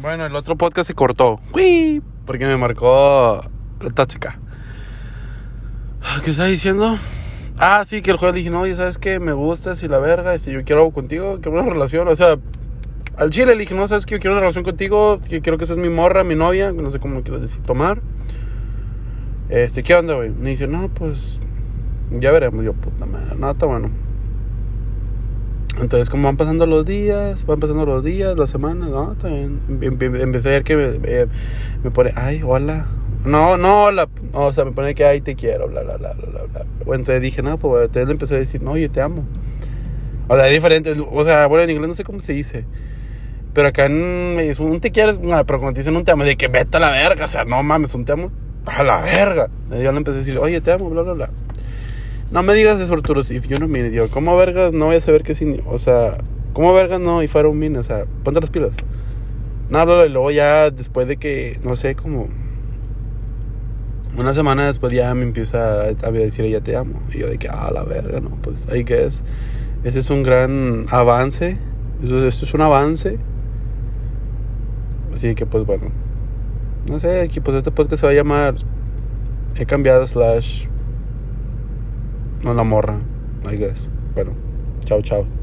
Bueno, el otro podcast se cortó. ¡Uy! Porque me marcó la táctica. ¿Qué estaba diciendo? Ah, sí, que el jueves dije, no, ya sabes que me gustas y la verga, este, yo quiero algo contigo, quiero una relación, o sea, al chile le dije, no, sabes que yo quiero una relación contigo, que quiero que seas mi morra, mi novia, no sé cómo quiero decir, tomar. Este, ¿qué onda, güey? Me dice, no, pues, ya veremos, yo, puta madre, no, está bueno. Entonces, como van pasando los días, van pasando los días, las semanas, ¿no? También empecé a ver que me, me, pone, ay, hola. No, no, hola. o sea, me pone que, ay, te quiero, bla, bla, bla, bla, bla. Bueno, entonces dije, no, pues entonces le empecé a decir, no, yo te amo. O sea, es diferente. O sea, bueno, en inglés no sé cómo se dice. Pero acá en, un te quieres, pero cuando te dicen un te amo, de que vete a la verga. O sea, no mames, un te amo a la verga. Y yo le empecé a decir, oye, te amo, bla, bla, bla. No me digas eso, Arturo, si yo no me digo, ¿cómo vergas no voy a saber qué significa? O sea, ¿cómo vergas no? Y fuera un mini, o sea, ponte las pilas. No, no, y luego ya después de que, no sé, como una semana después ya me empieza a, decir ella te amo. Y yo de que, ah, la verga, no, pues ahí que es. Ese es un gran avance. Esto, es un avance. Así que pues bueno. No sé, aquí pues este podcast se va a llamar He cambiado slash no la morra, I guess. Bueno, chao, chao.